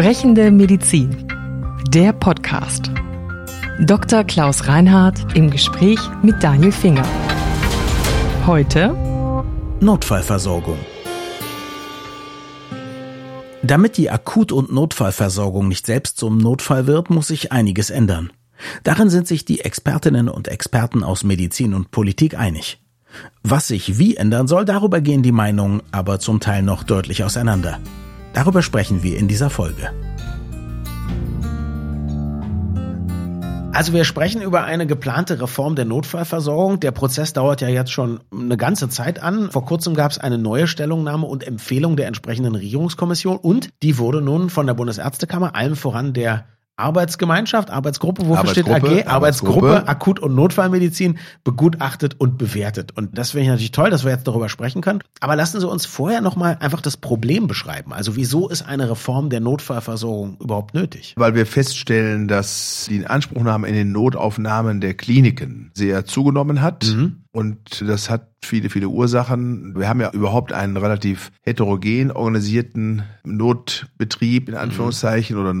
Sprechende Medizin. Der Podcast. Dr. Klaus Reinhardt im Gespräch mit Daniel Finger. Heute Notfallversorgung. Damit die Akut- und Notfallversorgung nicht selbst zum Notfall wird, muss sich einiges ändern. Darin sind sich die Expertinnen und Experten aus Medizin und Politik einig. Was sich wie ändern soll, darüber gehen die Meinungen aber zum Teil noch deutlich auseinander. Darüber sprechen wir in dieser Folge. Also wir sprechen über eine geplante Reform der Notfallversorgung. Der Prozess dauert ja jetzt schon eine ganze Zeit an. Vor kurzem gab es eine neue Stellungnahme und Empfehlung der entsprechenden Regierungskommission und die wurde nun von der Bundesärztekammer, allem voran der Arbeitsgemeinschaft, Arbeitsgruppe, wofür Arbeitsgruppe, steht AG? Arbeitsgruppe, Arbeitsgruppe. Akut- und Notfallmedizin begutachtet und bewertet. Und das finde ich natürlich toll, dass wir jetzt darüber sprechen können. Aber lassen Sie uns vorher nochmal einfach das Problem beschreiben. Also wieso ist eine Reform der Notfallversorgung überhaupt nötig? Weil wir feststellen, dass die Inanspruchnahme in den Notaufnahmen der Kliniken sehr zugenommen hat. Mhm. Und das hat viele, viele Ursachen. Wir haben ja überhaupt einen relativ heterogen organisierten Notbetrieb, in Anführungszeichen, oder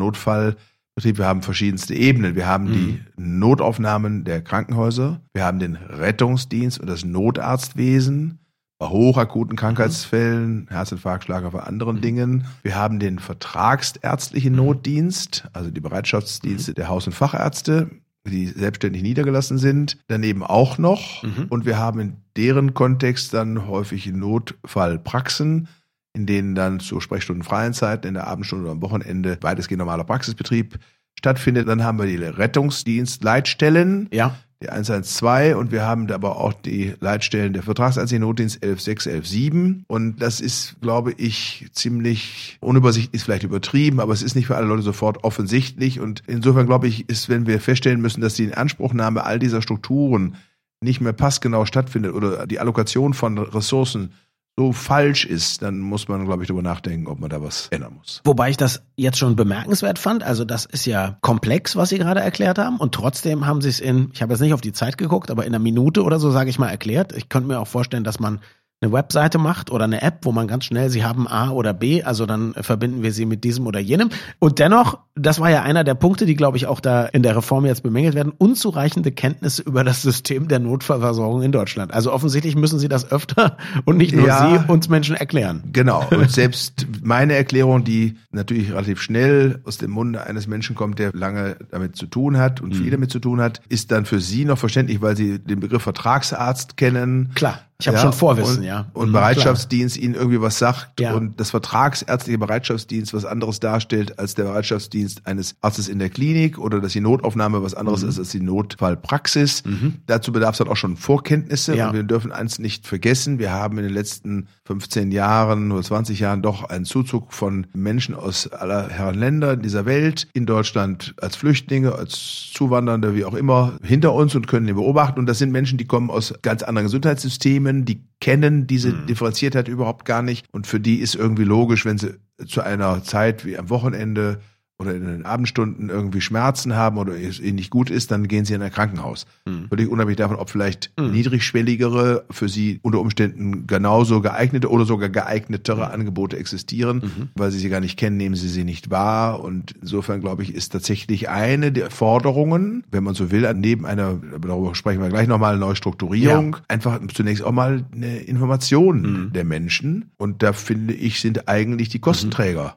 Notfallbetrieb. Wir haben verschiedenste Ebenen. Wir haben die Notaufnahmen der Krankenhäuser. Wir haben den Rettungsdienst und das Notarztwesen. Bei hochakuten Krankheitsfällen, Herzinfarkt, Schlaganfall, anderen Dingen. Wir haben den vertragsärztlichen Notdienst, also die Bereitschaftsdienste der Haus- und Fachärzte, die selbstständig niedergelassen sind. Daneben auch noch. Und wir haben in deren Kontext dann häufig Notfallpraxen, in denen dann zu sprechstundenfreien Zeiten, in der Abendstunde oder am Wochenende weitestgehend normaler Praxisbetrieb stattfindet. Dann haben wir die Rettungsdienstleitstellen, Ja. die 112 und wir haben aber auch die Leitstellen der Vertragsanziehung Notdienst 116, 117 und das ist, glaube ich, ziemlich unübersichtlich, ist vielleicht übertrieben, aber es ist nicht für alle Leute sofort offensichtlich und insofern glaube ich, ist, wenn wir feststellen müssen, dass die Inanspruchnahme all dieser Strukturen nicht mehr passgenau stattfindet oder die Allokation von Ressourcen so falsch ist, dann muss man, glaube ich, darüber nachdenken, ob man da was ändern muss. Wobei ich das jetzt schon bemerkenswert fand. Also das ist ja komplex, was Sie gerade erklärt haben. Und trotzdem haben Sie es in, ich habe jetzt nicht auf die Zeit geguckt, aber in einer Minute oder so, sage ich mal, erklärt. Ich könnte mir auch vorstellen, dass man eine Webseite macht oder eine App, wo man ganz schnell, Sie haben A oder B, also dann verbinden wir Sie mit diesem oder jenem. Und dennoch, das war ja einer der Punkte, die, glaube ich, auch da in der Reform jetzt bemängelt werden, unzureichende Kenntnisse über das System der Notfallversorgung in Deutschland. Also offensichtlich müssen Sie das öfter und nicht nur Ja. Sie uns Menschen erklären. Genau. Und selbst meine Erklärung, die natürlich relativ schnell aus dem Munde eines Menschen kommt, der lange damit zu tun hat und viel damit zu tun hat, ist dann für Sie noch verständlich, weil Sie den Begriff Vertragsarzt kennen. Klar, ich habe schon Vorwissen, und, ja. Und Mhm, Bereitschaftsdienst Ihnen irgendwie was sagt Ja. und das vertragsärztliche Bereitschaftsdienst was anderes darstellt als der Bereitschaftsdienst eines Arztes in der Klinik oder dass die Notaufnahme was Mhm. anderes ist als die Notfallpraxis. Dazu bedarf es dann auch schon Vorkenntnisse Ja. und wir dürfen eins nicht vergessen. Wir haben in den letzten 15 Jahren oder 20 Jahren doch einen Zuzug von Menschen aus aller Herren Länder dieser Welt in Deutschland als Flüchtlinge, als Zuwandernde, wie auch immer, hinter uns und können den beobachten. Und das sind Menschen, die kommen aus ganz anderen Gesundheitssystemen, die kennen diese Differenziertheit überhaupt gar nicht. Und für die ist irgendwie logisch, wenn sie zu einer Zeit wie am Wochenende oder in den Abendstunden irgendwie Schmerzen haben oder es ihnen nicht gut ist, dann gehen sie in ein Krankenhaus. Völlig unabhängig davon, ob vielleicht niedrigschwelligere, für sie unter Umständen genauso geeignete oder sogar geeignetere Angebote existieren. Weil sie sie gar nicht kennen, nehmen sie sie nicht wahr. Und insofern, glaube ich, ist tatsächlich eine der Forderungen, wenn man so will, neben einer, aber darüber sprechen wir gleich nochmal, Neustrukturierung, einfach zunächst auch mal eine Information der Menschen. Und da finde ich, sind eigentlich die Kostenträger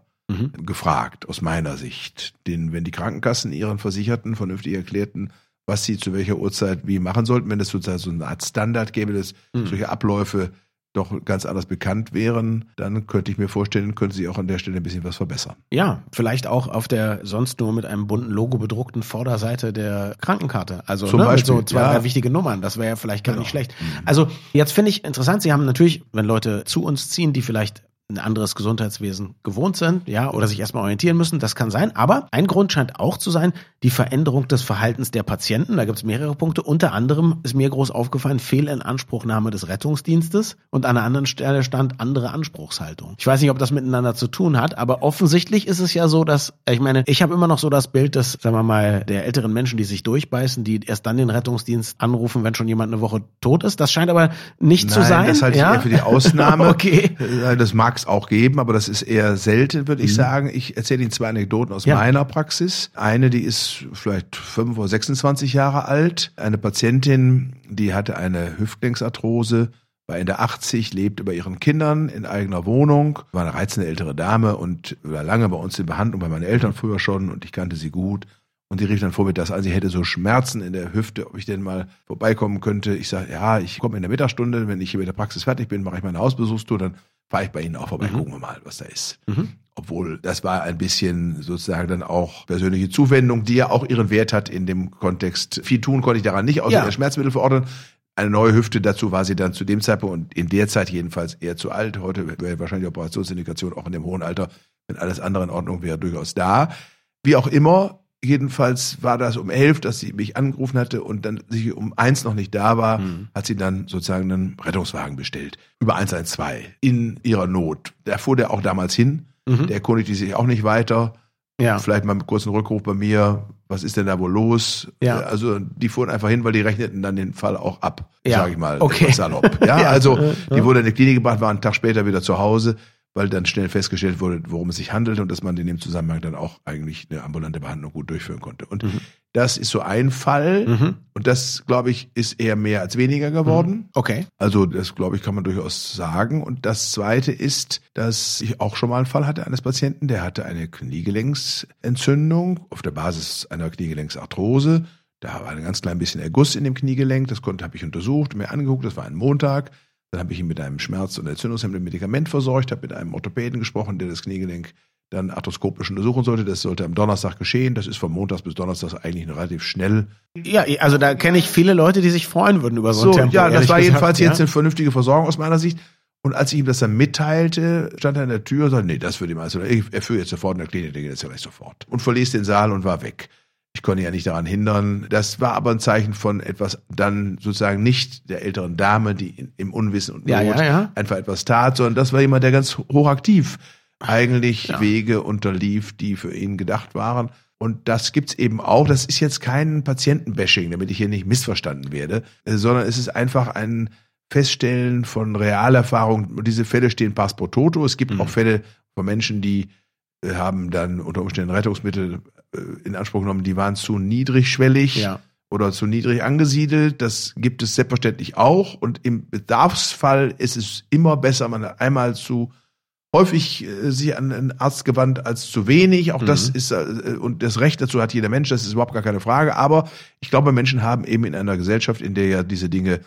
gefragt, aus meiner Sicht. Denn wenn die Krankenkassen ihren Versicherten vernünftig erklärten, was sie zu welcher Uhrzeit wie machen sollten, wenn es sozusagen so eine Art Standard gäbe, dass solche Abläufe doch ganz anders bekannt wären, dann könnte ich mir vorstellen, könnte sie auch an der Stelle ein bisschen was verbessern. Ja, vielleicht auch auf der sonst nur mit einem bunten Logo bedruckten Vorderseite der Krankenkarte. Also Zum ne, Beispiel, so zwei, ja. drei wichtige Nummern. Das wäre ja vielleicht gar Genau. nicht schlecht. Also jetzt finde ich interessant, Sie haben natürlich, wenn Leute zu uns ziehen, die vielleicht ein anderes Gesundheitswesen gewohnt sind, ja, oder sich erstmal orientieren müssen, das kann sein. Aber ein Grund scheint auch zu sein, die Veränderung des Verhaltens der Patienten. Da gibt es mehrere Punkte. Unter anderem ist mir groß aufgefallen, Fehlinanspruchnahme des Rettungsdienstes und an einer anderen Stelle stand andere Anspruchshaltung. Ich weiß nicht, ob das miteinander zu tun hat, aber offensichtlich ist es ja so, dass, ich meine, ich habe immer noch so das Bild des, sagen wir mal, der älteren Menschen, die sich durchbeißen, die erst dann den Rettungsdienst anrufen, wenn schon jemand eine Woche tot ist. Das scheint aber nicht zu Nein, sein. das halte ich ja? eher für die Ausnahme. okay. Das mag mag es auch geben, aber das ist eher selten, würde ich Mhm. sagen. Ich erzähle Ihnen zwei Anekdoten aus Ja. meiner Praxis. Eine, die ist vielleicht 5 oder 26 Jahre alt. Eine Patientin, die hatte eine Hüftgelenksarthrose, war in der 80, lebt bei ihren Kindern in eigener Wohnung, war eine reizende ältere Dame und war lange bei uns in Behandlung, bei meinen Eltern früher schon und ich kannte sie gut. Und die rief dann vormittags an, sie hätte so Schmerzen in der Hüfte, ob ich denn mal vorbeikommen könnte. Ich sage, ja, ich komme in der Mittagsstunde, wenn ich hier mit der Praxis fertig bin, mache ich meine Hausbesuchstour, dann fahre ich bei Ihnen auch vorbei, Mhm. gucken wir mal, was da ist. Mhm. Obwohl, das war ein bisschen sozusagen dann auch persönliche Zuwendung, die ja auch ihren Wert hat in dem Kontext. Viel tun konnte ich daran nicht, außer Ja. der Schmerzmittel verordnen. Eine neue Hüfte, dazu war sie dann zu dem Zeitpunkt und in der Zeit jedenfalls eher zu alt. Heute wäre wahrscheinlich Operationsindikation auch in dem hohen Alter, wenn alles andere in Ordnung wäre, durchaus da. Wie auch immer, jedenfalls war das um elf, dass sie mich angerufen hatte und dann sie um eins noch nicht da war, Mhm. hat sie dann sozusagen einen Rettungswagen bestellt. Über 112 in ihrer Not. Da fuhr der auch damals hin. Mhm. Der erkundigte sich auch nicht weiter. Ja. Vielleicht mal einen kurzen Rückruf bei mir. Was ist denn da wohl los? Ja. Also die fuhren einfach hin, weil die rechneten dann den Fall auch ab, Ja. sage ich mal. Okay. Salopp. Ja, also die wurde in die Klinik gebracht, war einen Tag später wieder zu Hause, weil dann schnell festgestellt wurde, worum es sich handelt und dass man in dem Zusammenhang dann auch eigentlich eine ambulante Behandlung gut durchführen konnte. Und Mhm. das ist so ein Fall Mhm. und das, glaube ich, ist eher mehr als weniger geworden. Okay. Also das, glaube ich, kann man durchaus sagen. Und das Zweite ist, dass ich auch schon mal einen Fall hatte eines Patienten, der hatte eine Kniegelenksentzündung auf der Basis einer Kniegelenksarthrose. Da war ein ganz klein bisschen Erguss in dem Kniegelenk. Das konnte habe ich untersucht, mir angeguckt. Das war ein Montag. Dann habe ich ihn mit einem Schmerz- und entzündungshemmenden Medikament versorgt, habe mit einem Orthopäden gesprochen, der das Kniegelenk dann arthroskopisch untersuchen sollte. Das sollte am Donnerstag geschehen. Das ist von Montags bis Donnerstags eigentlich relativ schnell Ja, also da kenne ich viele Leute, die sich freuen würden über so ein so, Tempo. ja, das war jedenfalls ja. jetzt eine vernünftige Versorgung aus meiner Sicht. Und als ich ihm das dann mitteilte, stand er in der Tür und sagte, nee, das würde ihm also, er führt jetzt sofort in der Klinik, der geht jetzt ja gleich sofort. Und verließ den Saal und war weg. Ich konnte ja nicht daran hindern. Das war aber ein Zeichen von etwas dann sozusagen nicht der älteren Dame, die im Unwissen und Ja, Not ja, ja. einfach etwas tat, sondern das war jemand, der ganz hochaktiv eigentlich Ja. Wege unterlief, die für ihn gedacht waren. Und das gibt's eben auch. Das ist jetzt kein Patientenbashing, damit ich hier nicht missverstanden werde, äh, sondern es ist einfach ein Feststellen von Realerfahrung. Diese Fälle stehen pass pro toto. Es gibt Mhm. auch Fälle von Menschen, die haben dann unter Umständen Rettungsmittel äh, in Anspruch genommen, die waren zu niedrigschwellig Ja. oder zu niedrig angesiedelt. Das gibt es selbstverständlich auch. Und im Bedarfsfall ist es immer besser, man einmal zu häufig äh, sich an einen Arzt gewandt als zu wenig. Auch das Mhm. ist, äh, und das Recht dazu hat jeder Mensch, das ist überhaupt gar keine Frage. Aber ich glaube, Menschen haben eben in einer Gesellschaft, in der ja diese Dinge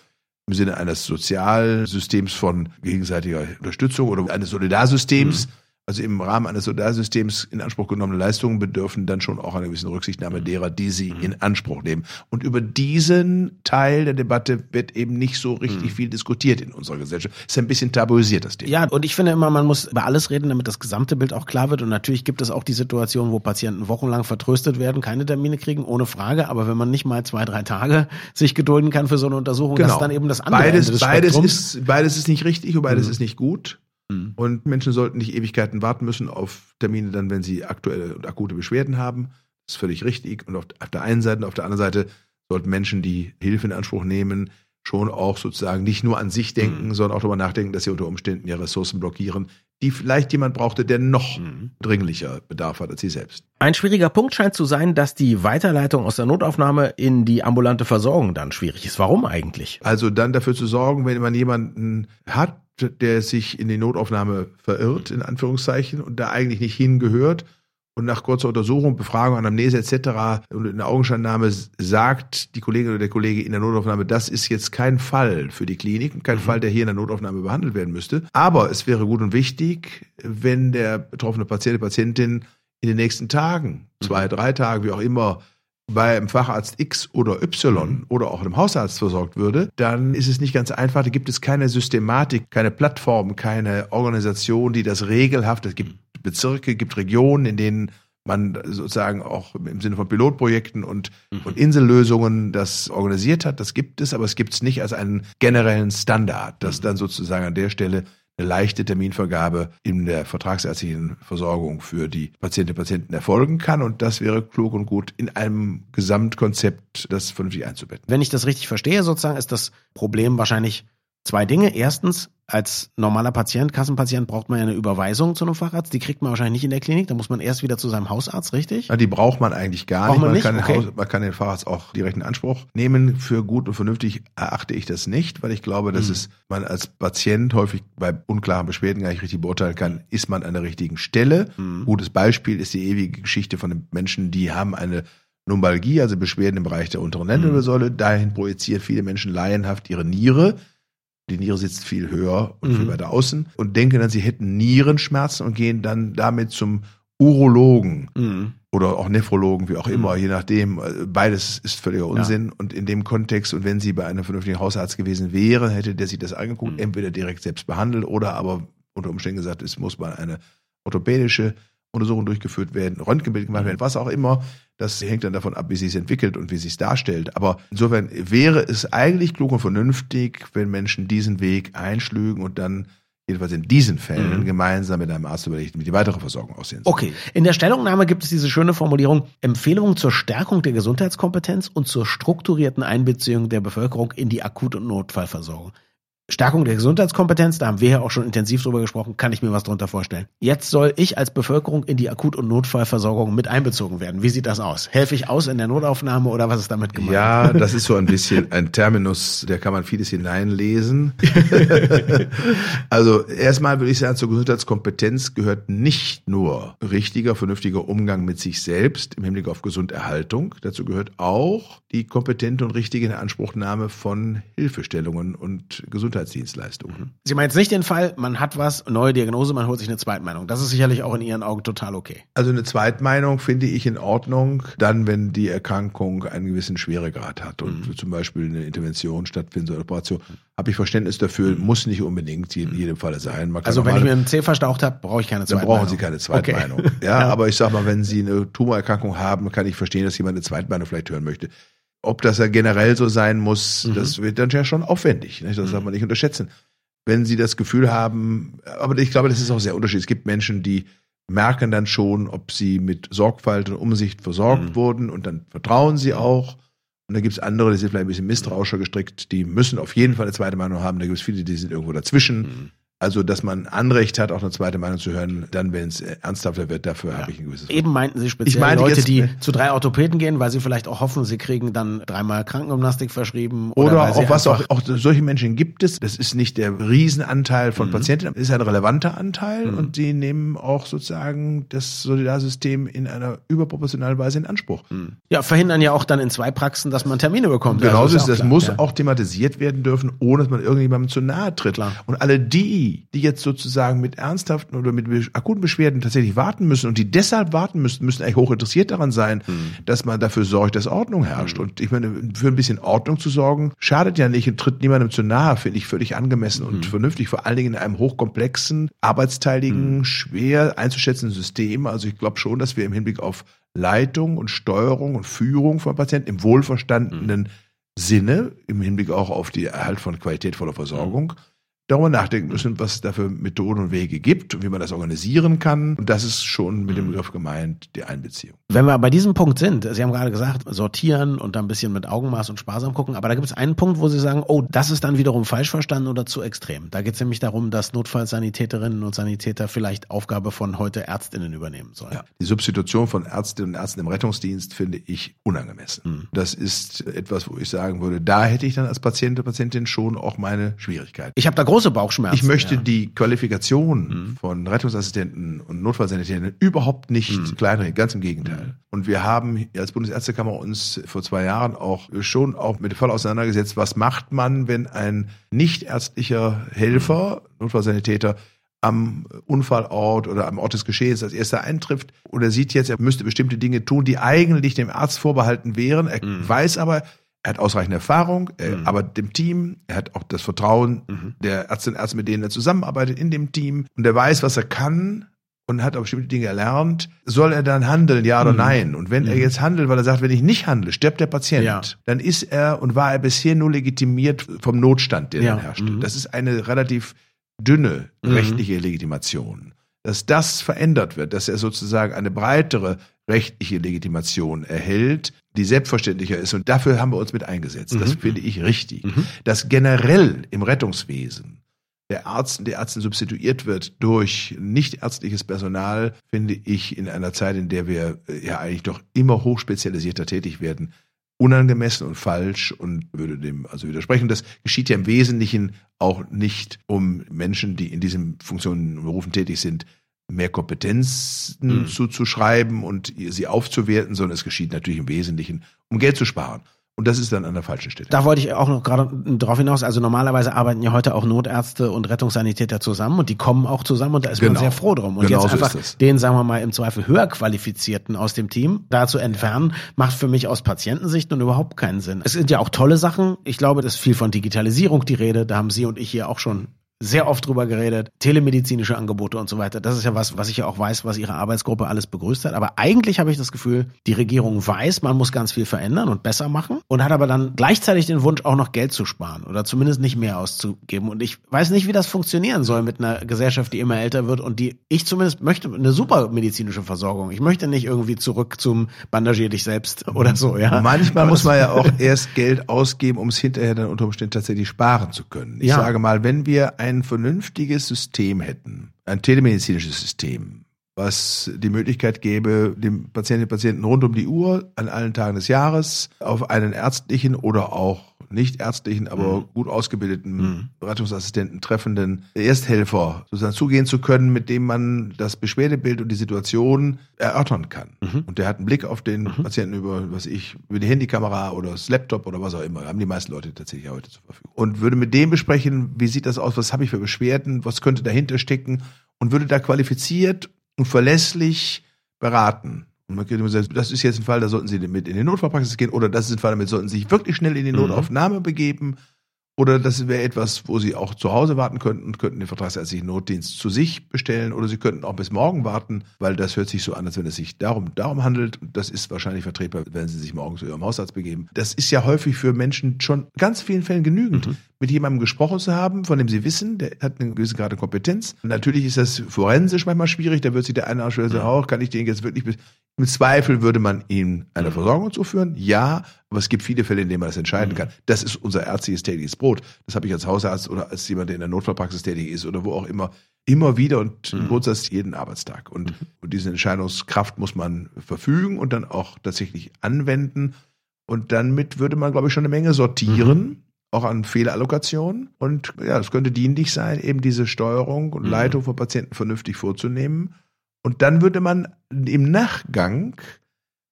im Sinne eines Sozialsystems von gegenseitiger Unterstützung oder eines Solidarsystems, also im Rahmen eines Solidarsystems in Anspruch genommene Leistungen bedürfen dann schon auch einer gewissen Rücksichtnahme derer, die sie in Anspruch nehmen. Und über diesen Teil der Debatte wird eben nicht so richtig viel diskutiert in unserer Gesellschaft. Ist ein bisschen tabuisiert, das Thema. Ja, und ich finde immer, man muss über alles reden, damit das gesamte Bild auch klar wird. Und natürlich gibt es auch die Situation, wo Patienten wochenlang vertröstet werden, keine Termine kriegen, ohne Frage. Aber wenn man nicht mal zwei, drei Tage sich gedulden kann für so eine Untersuchung, das ist dann eben das andere Genau. beides, Ende des beides Spektrums. ist, beides ist nicht richtig und beides Mhm. ist nicht gut. Mhm. Und Menschen sollten nicht Ewigkeiten warten müssen auf Termine dann, wenn sie aktuelle und akute Beschwerden haben. Das ist völlig richtig. Und auf, auf der einen Seite und auf der anderen Seite sollten Menschen, die Hilfe in Anspruch nehmen, schon auch sozusagen nicht nur an sich denken, Mhm. sondern auch darüber nachdenken, dass sie unter Umständen ihre Ressourcen blockieren, die vielleicht jemand brauchte, der noch Mhm. dringlicher Bedarf hat als sie selbst. Ein schwieriger Punkt scheint zu sein, dass die Weiterleitung aus der Notaufnahme in die ambulante Versorgung dann schwierig ist. Warum eigentlich? Also dann dafür zu sorgen, wenn man jemanden hat, der sich in die Notaufnahme verirrt, in Anführungszeichen, und da eigentlich nicht hingehört und nach kurzer Untersuchung, Befragung, Anamnese etc. und in der Augenscheinnahme sagt die Kollegin oder der Kollege in der Notaufnahme, das ist jetzt kein Fall für die Klinik und kein Fall, der hier in der Notaufnahme behandelt werden müsste. Aber es wäre gut und wichtig, wenn der betroffene Patient, die Patientin in den nächsten Tagen, zwei, drei Tagen, wie auch immer, bei einem Facharzt X oder Y oder auch einem Hausarzt versorgt würde, dann ist es nicht ganz einfach. Da gibt es keine Systematik, keine Plattform, keine Organisation, die das regelhaft, es gibt Bezirke, gibt Regionen, in denen man sozusagen auch im Sinne von Pilotprojekten und, und Insellösungen das organisiert hat. Das gibt es, aber es gibt es nicht als einen generellen Standard, dass dann sozusagen an der Stelle eine leichte Terminvergabe in der vertragsärztlichen Versorgung für die Patientinnen und Patienten erfolgen kann. Und das wäre klug und gut in einem Gesamtkonzept, das vernünftig einzubetten. Wenn ich das richtig verstehe, sozusagen, ist das Problem wahrscheinlich Zwei Dinge. Erstens, als normaler Patient, Kassenpatient braucht man ja eine Überweisung zu einem Facharzt. Die kriegt man wahrscheinlich nicht in der Klinik. Da muss man erst wieder zu seinem Hausarzt, richtig? Ja, die braucht man eigentlich gar Braucht nicht. man nicht? kann den Okay. Haus, man kann den Facharzt auch direkt in Anspruch nehmen. Für gut und vernünftig erachte ich das nicht, weil ich glaube, dass Mhm. es man als Patient häufig bei unklaren Beschwerden gar nicht richtig beurteilen kann, ist man an der richtigen Stelle. Mhm. Gutes Beispiel ist die ewige Geschichte von den Menschen, die haben eine Lumbalgie, also Beschwerden im Bereich der unteren Lendenwirbelsäule. Dahin projizieren viele Menschen laienhaft ihre Niere. Die Niere sitzt viel höher und viel Mhm. weiter außen und denken dann, sie hätten Nierenschmerzen und gehen dann damit zum Urologen Mhm. oder auch Nephrologen, wie auch immer, Mhm. je nachdem. Beides ist völliger Unsinn. Und in dem Kontext, und wenn sie bei einem vernünftigen Hausarzt gewesen wäre, hätte der sich das angeguckt, Mhm. entweder direkt selbst behandelt oder aber unter Umständen gesagt, es muss mal eine orthopädische Untersuchung durchgeführt werden, Röntgenbild gemacht werden, was auch immer. Das hängt dann davon ab, wie sich entwickelt und wie sich darstellt. Aber insofern wäre es eigentlich klug und vernünftig, wenn Menschen diesen Weg einschlügen und dann jedenfalls in diesen Fällen Mhm. gemeinsam mit einem Arzt überlegt, wie die weitere Versorgung aussehen soll. Okay. In der Stellungnahme gibt es diese schöne Formulierung Empfehlungen zur Stärkung der Gesundheitskompetenz und zur strukturierten Einbeziehung der Bevölkerung in die Akut- und Notfallversorgung. Stärkung der Gesundheitskompetenz, da haben wir ja auch schon intensiv drüber gesprochen, kann ich mir was drunter vorstellen. Jetzt soll ich als Bevölkerung in die Akut- und Notfallversorgung mit einbezogen werden. Wie sieht das aus? Helfe ich aus in der Notaufnahme oder was ist damit gemeint? Ja, das ist so ein bisschen ein Terminus, da kann man vieles hineinlesen. also erstmal würde ich sagen, zur Gesundheitskompetenz gehört nicht nur richtiger, vernünftiger Umgang mit sich selbst im Hinblick auf Gesunderhaltung. Dazu gehört auch die kompetente und richtige Inanspruchnahme von Hilfestellungen und Gesundheitsdienstleistungen. Sie meinen jetzt nicht den Fall, man hat was, neue Diagnose, man holt sich eine Zweitmeinung. Das ist sicherlich auch in Ihren Augen total okay. Also eine Zweitmeinung finde ich in Ordnung, dann wenn die Erkrankung einen gewissen Schweregrad hat und zum Beispiel eine Intervention stattfindet, eine Operation, habe ich Verständnis dafür, muss nicht unbedingt in jedem Falle sein. Also wenn ich mir einen Zeh verstaucht habe, brauche ich keine dann Zweitmeinung. brauchen Sie keine Zweitmeinung. Okay. Ja, Ja. aber ich sag mal, wenn Sie eine Tumorerkrankung haben, kann ich verstehen, dass jemand eine Zweitmeinung vielleicht hören möchte. Ob das ja generell so sein muss, Mhm. das wird dann ja schon aufwendig. Nicht? Das darf man nicht unterschätzen. Wenn Sie das Gefühl haben, aber ich glaube, das ist auch sehr unterschiedlich. Es gibt Menschen, die merken dann schon, ob sie mit Sorgfalt und Umsicht versorgt Mhm. wurden und dann vertrauen sie auch. Und dann gibt es andere, die sind vielleicht ein bisschen misstrauischer gestrickt, die müssen auf jeden Fall eine zweite Meinung haben. Da gibt es viele, die sind irgendwo dazwischen. Mhm. Also, dass man Anrecht hat, auch eine zweite Meinung zu hören, dann, wenn es äh, ernsthafter wird, dafür Ja. habe ich ein gewisses Eben meinten Sie speziell Ich meine Leute, jetzt- die zu drei Orthopäden gehen, weil sie vielleicht auch hoffen, sie kriegen dann dreimal Krankengymnastik verschrieben. Oder, Oder auch was auch, auch solche Menschen gibt es. Das ist nicht der Riesenanteil von Mhm. Patienten, das ist ein relevanter Anteil Mhm. und die nehmen auch sozusagen das Solidarsystem in einer überproportionalen Weise in Anspruch. Ja, verhindern ja auch dann in zwei Praxen, dass man Termine bekommt. Genauso Also ist, das klar. muss ja. auch thematisiert werden dürfen, ohne dass man irgendjemandem zu nahe tritt. Klar. Und alle die, die jetzt sozusagen mit ernsthaften oder mit akuten Beschwerden tatsächlich warten müssen und die deshalb warten müssen, müssen eigentlich hoch interessiert daran sein, dass man dafür sorgt, dass Ordnung herrscht. Und ich meine, für ein bisschen Ordnung zu sorgen, schadet ja nicht und tritt niemandem zu nahe, finde ich völlig angemessen und vernünftig, vor allen Dingen in einem hochkomplexen, arbeitsteiligen, schwer einzuschätzenden System. Also ich glaube schon, dass wir im Hinblick auf Leitung und Steuerung und Führung von Patienten im wohlverstandenen Sinne, im Hinblick auch auf die Erhalt von qualitätvoller Versorgung, darüber nachdenken müssen, was es da für Methoden und Wege gibt und wie man das organisieren kann. Und das ist schon mit dem Begriff gemeint, die Einbeziehung. Wenn wir bei diesem Punkt sind, Sie haben gerade gesagt, sortieren und dann ein bisschen mit Augenmaß und sparsam gucken, aber da gibt es einen Punkt, wo Sie sagen, oh, das ist dann wiederum falsch verstanden oder zu extrem. Da geht es nämlich darum, dass Notfallsanitäterinnen und Sanitäter vielleicht Aufgabe von heute Ärztinnen übernehmen sollen. Die Substitution von Ärztinnen und Ärzten im Rettungsdienst finde ich unangemessen. Mhm. Das ist etwas, wo ich sagen würde, da hätte ich dann als Patient oder Patientin schon auch meine Schwierigkeiten. Ich habe da große Bauchschmerzen. Ich möchte ja. die Qualifikation Mhm. von Rettungsassistenten und Notfallsanitätern überhaupt nicht Mhm. kleinreden, ganz im Gegenteil. Und wir haben als Bundesärztekammer uns vor zwei Jahren auch schon auch mit dem Fall auseinandergesetzt, was macht man, wenn ein nichtärztlicher Helfer, Notfallsanitäter, am Unfallort oder am Ort des Geschehens als erster eintrifft und er sieht jetzt, er müsste bestimmte Dinge tun, die eigentlich dem Arzt vorbehalten wären. Er Mhm. weiß aber, er hat ausreichende Erfahrung, er Mhm. arbeitet im Team, er hat auch das Vertrauen Mhm. der Ärztinnen und Ärzte, mit denen er zusammenarbeitet in dem Team und er weiß, was er kann und hat auch bestimmte Dinge erlernt, soll er dann handeln, ja oder Mhm. nein? Und wenn er Mhm. jetzt handelt, weil er sagt, wenn ich nicht handle, stirbt der Patient, Ja. dann ist er und war er bisher nur legitimiert vom Notstand, der Ja. dann herrscht. Mhm. Das ist eine relativ dünne rechtliche Legitimation. Dass das verändert wird, dass er sozusagen eine breitere rechtliche Legitimation erhält, die selbstverständlicher ist. Und dafür haben wir uns mit eingesetzt. Das Mhm. finde ich richtig. Mhm. Dass generell im Rettungswesen der Arzt, der Ärztin substituiert wird durch nichtärztliches Personal, finde ich in einer Zeit, in der wir äh, ja eigentlich doch immer hochspezialisierter tätig werden, unangemessen und falsch und würde dem also widersprechen. Das geschieht ja im Wesentlichen auch nicht, um Menschen, die in diesen Funktionen und Berufen tätig sind, mehr Kompetenzen Mhm. zuzuschreiben und sie aufzuwerten, sondern es geschieht natürlich im Wesentlichen, um Geld zu sparen. Und das ist dann an der falschen Stelle. Da wollte ich auch noch gerade darauf hinaus. Also normalerweise arbeiten ja heute auch Notärzte und Rettungssanitäter zusammen und die kommen auch zusammen und da ist man Genau. sehr froh drum. Und Genau jetzt so einfach den, sagen wir mal, im Zweifel höher qualifizierten aus dem Team da zu entfernen, macht für mich aus Patientensicht nun überhaupt keinen Sinn. Es sind ja auch tolle Sachen. Ich glaube, das ist viel von Digitalisierung die Rede. Da haben Sie und ich hier auch schon sehr oft drüber geredet, telemedizinische Angebote und so weiter. Das ist ja was, was ich ja auch weiß, was Ihre Arbeitsgruppe alles begrüßt hat. Aber eigentlich habe ich das Gefühl, die Regierung weiß, man muss ganz viel verändern und besser machen und hat aber dann gleichzeitig den Wunsch, auch noch Geld zu sparen oder zumindest nicht mehr auszugeben. Und ich weiß nicht, wie das funktionieren soll mit einer Gesellschaft, die immer älter wird und die ich zumindest möchte eine super medizinische Versorgung. Ich möchte nicht irgendwie zurück zum Bandagier dich selbst oder so, ja. Manchmal Aber muss man ja auch erst Geld ausgeben, um es hinterher dann unter Umständen tatsächlich sparen zu können. Ich Ja. sage mal, wenn wir ein vernünftiges System hätten, ein telemedizinisches System, was die Möglichkeit gäbe, dem Patientinnen und Patienten rund um die Uhr an allen Tagen des Jahres auf einen ärztlichen oder auch nicht ärztlichen, aber Mhm. gut ausgebildeten Mhm. Rettungsassistenten treffenden Ersthelfer sozusagen zugehen zu können, mit dem man das Beschwerdebild und die Situation erörtern kann. Mhm. Und der hat einen Blick auf den Patienten über, was ich, über die Handykamera oder das Laptop oder was auch immer. Haben die meisten Leute tatsächlich heute zur Verfügung. Und würde mit dem besprechen, wie sieht das aus, was habe ich für Beschwerden, was könnte dahinter stecken und würde da qualifiziert und verlässlich beraten. Und man könnte immer sagen, das ist jetzt ein Fall, da sollten Sie mit in die Notfallpraxis gehen oder das ist ein Fall, damit sollten Sie sich wirklich schnell in die Mhm. Notaufnahme begeben. Oder das wäre etwas, wo Sie auch zu Hause warten könnten und könnten den vertragsärztlichen Notdienst zu sich bestellen. Oder Sie könnten auch bis morgen warten, weil das hört sich so an, als wenn es sich darum, darum handelt. Das ist wahrscheinlich vertretbar, wenn Sie sich morgen zu Ihrem Hausarzt begeben. Das ist ja häufig für Menschen schon ganz vielen Fällen genügend, Mhm. mit jemandem gesprochen zu haben, von dem Sie wissen, der hat eine gewisse Grad Kompetenz. Natürlich ist das forensisch manchmal schwierig. Da wird sich der eine auch schwer sagen, oh, kann ich den jetzt wirklich bis im Zweifel würde man ihm eine Versorgung zuführen, ja, aber es gibt viele Fälle, in denen man das entscheiden kann. Das ist unser ärztliches tägliches Brot. Das habe ich als Hausarzt oder als jemand, der in der Notfallpraxis tätig ist oder wo auch immer, immer wieder und im Grundsatz jeden Arbeitstag. Und, und diese Entscheidungskraft muss man verfügen und dann auch tatsächlich anwenden. Und damit würde man, glaube ich, schon eine Menge sortieren. Auch an Fehlerallokationen. Und ja, es könnte dienlich sein, eben diese Steuerung und Mhm. Leitung von Patienten vernünftig vorzunehmen. Und dann würde man im Nachgang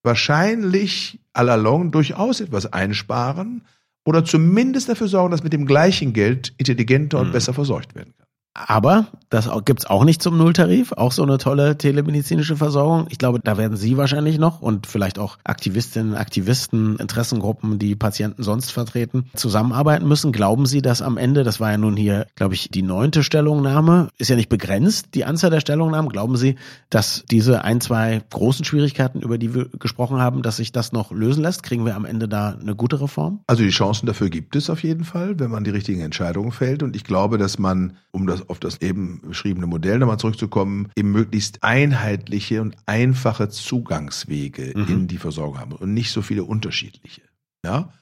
wahrscheinlich allalong durchaus etwas einsparen oder zumindest dafür sorgen, dass mit dem gleichen Geld intelligenter und Mhm. besser versorgt werden. Aber das auch- gibt's auch nicht zum Nulltarif, auch so eine tolle telemedizinische Versorgung. Ich glaube, da werden Sie wahrscheinlich noch und vielleicht auch Aktivistinnen, Aktivisten, Interessengruppen, die Patienten sonst vertreten, zusammenarbeiten müssen. Glauben Sie, dass am Ende, das war ja nun hier, glaube ich, die neunte Stellungnahme, ist ja nicht begrenzt, die Anzahl der Stellungnahmen. Glauben Sie, dass diese ein, zwei großen Schwierigkeiten, über die wir gesprochen haben, dass sich das noch lösen lässt? Kriegen wir am Ende da eine gute Reform? Also die Chancen dafür gibt es auf jeden Fall, wenn man die richtigen Entscheidungen fällt. Und ich glaube, dass man, um das auf das eben beschriebene Modell nochmal zurückzukommen, eben möglichst einheitliche und einfache Zugangswege Mhm. in die Versorgung haben und nicht so viele unterschiedliche. Ja.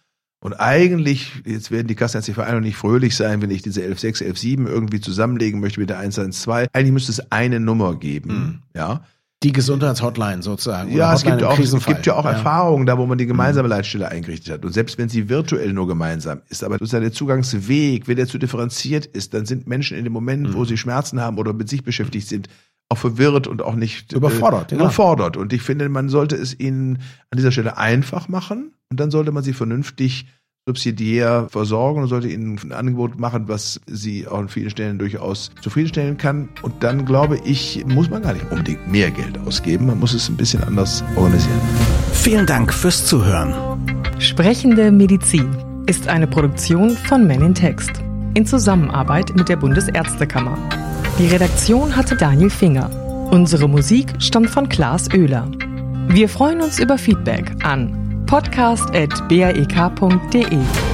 Und eigentlich, jetzt werden die Kassenärztliche Vereinigung nicht fröhlich sein, wenn ich diese 11.6, 11.7 irgendwie zusammenlegen möchte mit der 112. Eigentlich müsste es eine Nummer geben. Mhm. Ja. Die Gesundheitshotline sozusagen. Ja, es gibt, auch, es gibt ja auch Erfahrungen da, wo man die Mhm. gemeinsame Leitstelle eingerichtet hat. Und selbst wenn sie virtuell nur gemeinsam ist, aber sozusagen der Zugangsweg, wenn der zu differenziert ist, dann sind Menschen in dem Moment, Mhm. wo sie Schmerzen haben oder mit sich beschäftigt sind, auch verwirrt und auch nicht Überfordert, Äh, ja. überfordert. Und ich finde, man sollte es ihnen an dieser Stelle einfach machen und dann sollte man sie vernünftig subsidiär versorgen und sollte ihnen ein Angebot machen, was sie auch an vielen Stellen durchaus zufriedenstellen kann. Und dann glaube ich, muss man gar nicht unbedingt mehr Geld ausgeben. Man muss es ein bisschen anders organisieren. Vielen Dank fürs Zuhören. Sprechende Medizin ist eine Produktion von Men in Text in Zusammenarbeit mit der Bundesärztekammer. Die Redaktion hatte Daniel Finger. Unsere Musik stammt von Klaas Oehler. Wir freuen uns über Feedback an podcast.baek.de.